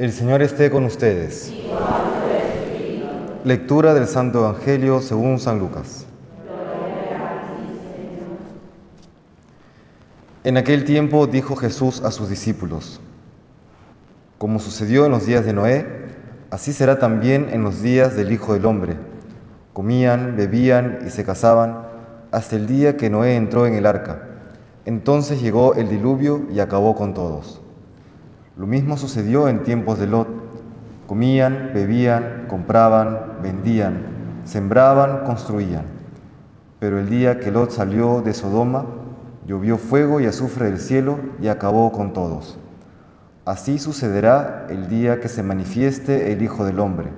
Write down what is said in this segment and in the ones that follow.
El Señor esté con ustedes. Lectura del Santo Evangelio según San Lucas. En aquel tiempo dijo Jesús a sus discípulos, como sucedió en los días de Noé, así será también en los días del Hijo del Hombre. Comían, bebían y se casaban hasta el día que Noé entró en el arca. Entonces llegó el diluvio y acabó con todos. Lo mismo sucedió en tiempos de Lot. Comían, bebían, compraban, vendían, sembraban, construían. Pero el día que Lot salió de Sodoma, llovió fuego y azufre del cielo y acabó con todos. Así sucederá el día que se manifieste el Hijo del Hombre.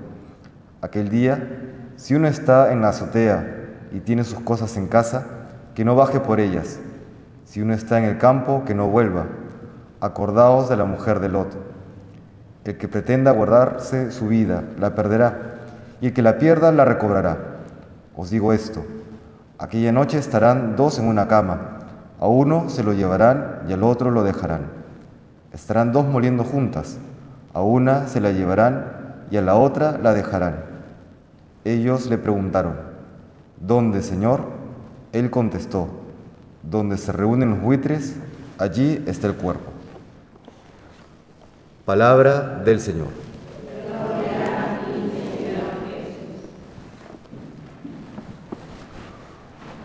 Aquel día, si uno está en la azotea y tiene sus cosas en casa, que no baje por ellas. Si uno está en el campo, que no vuelva. Acordaos de la mujer de Lot. El que pretenda guardarse su vida, la perderá, y el que la pierda, la recobrará. Os digo esto, aquella noche estarán dos en una cama, a uno se lo llevarán y al otro lo dejarán. Estarán dos moliendo juntas, a una se la llevarán y a la otra la dejarán. Ellos le preguntaron, ¿Dónde, Señor? Él contestó, donde se reúnen los buitres, allí está el cuerpo. Palabra del Señor.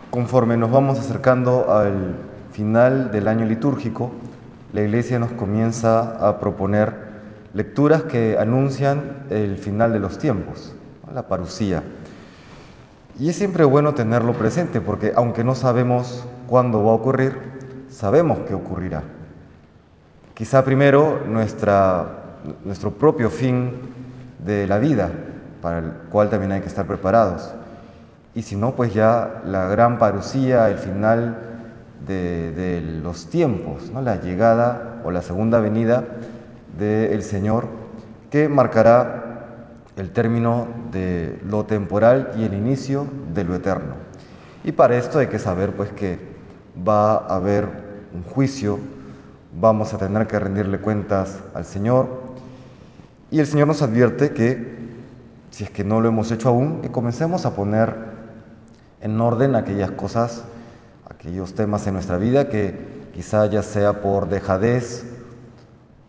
Conforme nos vamos acercando al final del año litúrgico, la Iglesia nos comienza a proponer lecturas que anuncian el final de los tiempos, la parusía. Y es siempre bueno tenerlo presente porque aunque no sabemos cuándo va a ocurrir, sabemos que ocurrirá. Quizá primero nuestra, nuestro propio fin de la vida, para el cual también hay que estar preparados. Y si no, pues ya la gran parucía, el final de, de los tiempos, ¿no? la llegada o la segunda venida del Señor, que marcará el término de lo temporal y el inicio de lo eterno. Y para esto hay que saber pues que va a haber un juicio, vamos a tener que rendirle cuentas al Señor y el Señor nos advierte que si es que no lo hemos hecho aún, que comencemos a poner en orden aquellas cosas, aquellos temas en nuestra vida que quizá ya sea por dejadez,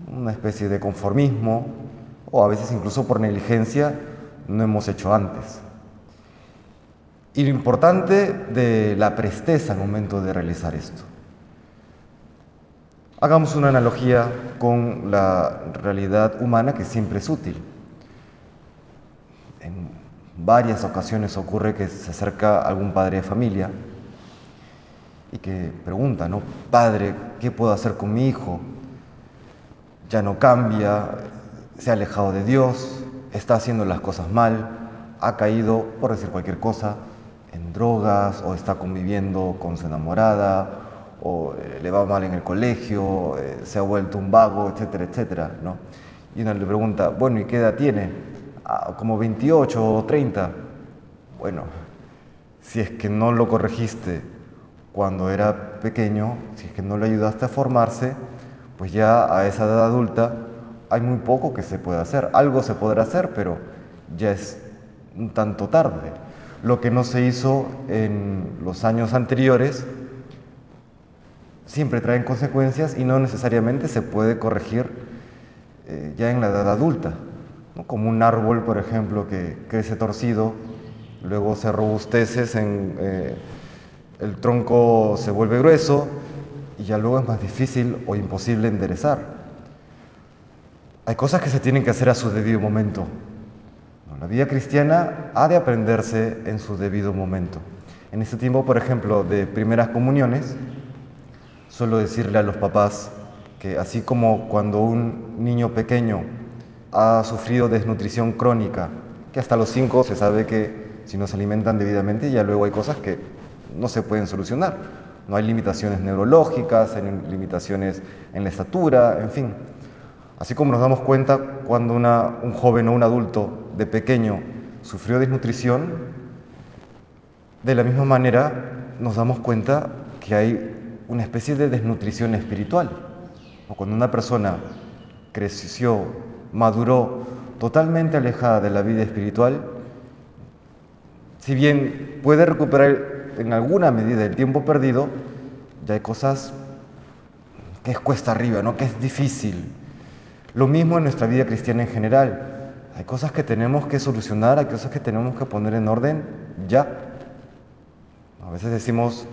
una especie de conformismo, o a veces incluso por negligencia no hemos hecho antes. Y lo importante de la presteza al momento de realizar esto. Hagamos una analogía con la realidad humana que siempre es útil. En varias ocasiones ocurre que se acerca algún padre de familia y que pregunta, ¿no? Padre, ¿qué puedo hacer con mi hijo? Ya no cambia, se ha alejado de Dios, está haciendo las cosas mal, ha caído, por decir cualquier cosa, en drogas o está conviviendo con su enamorada o eh, le va mal en el colegio, eh, se ha vuelto un vago, etcétera, etcétera, ¿no? Y uno le pregunta, bueno, ¿y qué edad tiene? Ah, como 28 o 30. Bueno, si es que no lo corregiste cuando era pequeño, si es que no le ayudaste a formarse, pues ya a esa edad adulta hay muy poco que se puede hacer. Algo se podrá hacer, pero ya es un tanto tarde. Lo que no se hizo en los años anteriores siempre traen consecuencias y no necesariamente se puede corregir eh, ya en la edad adulta. Como un árbol, por ejemplo, que crece torcido, luego se robustece, en, eh, el tronco se vuelve grueso y ya luego es más difícil o imposible enderezar. Hay cosas que se tienen que hacer a su debido momento. La vida cristiana ha de aprenderse en su debido momento. En este tiempo, por ejemplo, de primeras comuniones, suelo decirle a los papás que así como cuando un niño pequeño ha sufrido desnutrición crónica, que hasta los cinco se sabe que si no se alimentan debidamente ya luego hay cosas que no se pueden solucionar. No hay limitaciones neurológicas, hay limitaciones en la estatura, en fin. Así como nos damos cuenta cuando un joven o un adulto de pequeño sufrió desnutrición, de la misma manera nos damos cuenta que hay una especie de desnutrición espiritual. O cuando una persona creció maduró totalmente alejada de la vida espiritual, si bien puede recuperar en alguna medida el tiempo perdido, ya hay cosas que es cuesta arriba, ¿no? que es difícil. Lo mismo en nuestra vida cristiana en general. Hay cosas que tenemos que solucionar, hay cosas que tenemos que poner en orden ya. A veces decimos,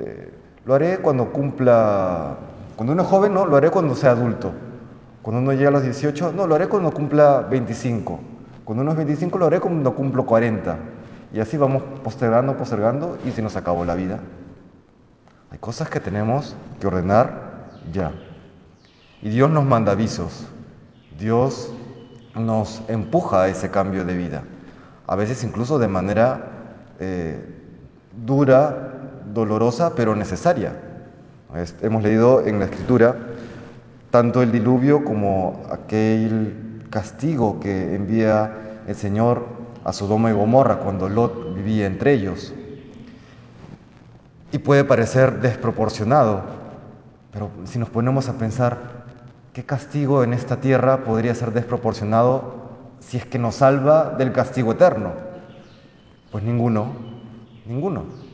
eh, lo haré cuando cumpla, cuando uno es joven, no, lo haré cuando sea adulto. Cuando uno llega a los 18, no, lo haré cuando cumpla 25. Cuando uno es 25, lo haré cuando cumplo 40. Y así vamos postergando, postergando y se nos acabó la vida. Hay cosas que tenemos que ordenar ya. Y Dios nos manda avisos. Dios nos empuja a ese cambio de vida. A veces incluso de manera eh, dura, dolorosa, pero necesaria. Hemos leído en la escritura tanto el diluvio como aquel castigo que envía el Señor a Sodoma y Gomorra cuando Lot vivía entre ellos. Y puede parecer desproporcionado, pero si nos ponemos a pensar, ¿qué castigo en esta tierra podría ser desproporcionado si es que nos salva del castigo eterno? Pues ninguno, ninguno.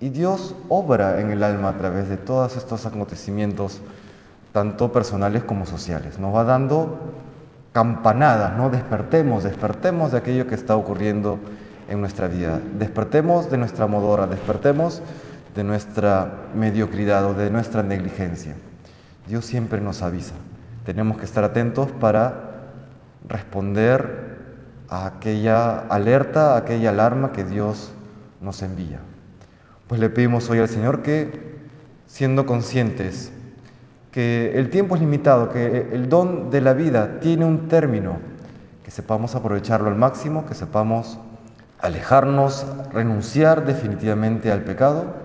Y Dios obra en el alma a través de todos estos acontecimientos, tanto personales como sociales. Nos va dando campanadas, ¿no? Despertemos, despertemos de aquello que está ocurriendo en nuestra vida. Despertemos de nuestra modora, despertemos de nuestra mediocridad o de nuestra negligencia. Dios siempre nos avisa. Tenemos que estar atentos para responder a aquella alerta, a aquella alarma que Dios nos envía. Pues le pedimos hoy al Señor que, siendo conscientes que el tiempo es limitado, que el don de la vida tiene un término, que sepamos aprovecharlo al máximo, que sepamos alejarnos, renunciar definitivamente al pecado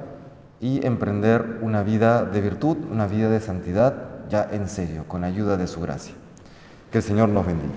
y emprender una vida de virtud, una vida de santidad ya en serio, con ayuda de su gracia. Que el Señor nos bendiga.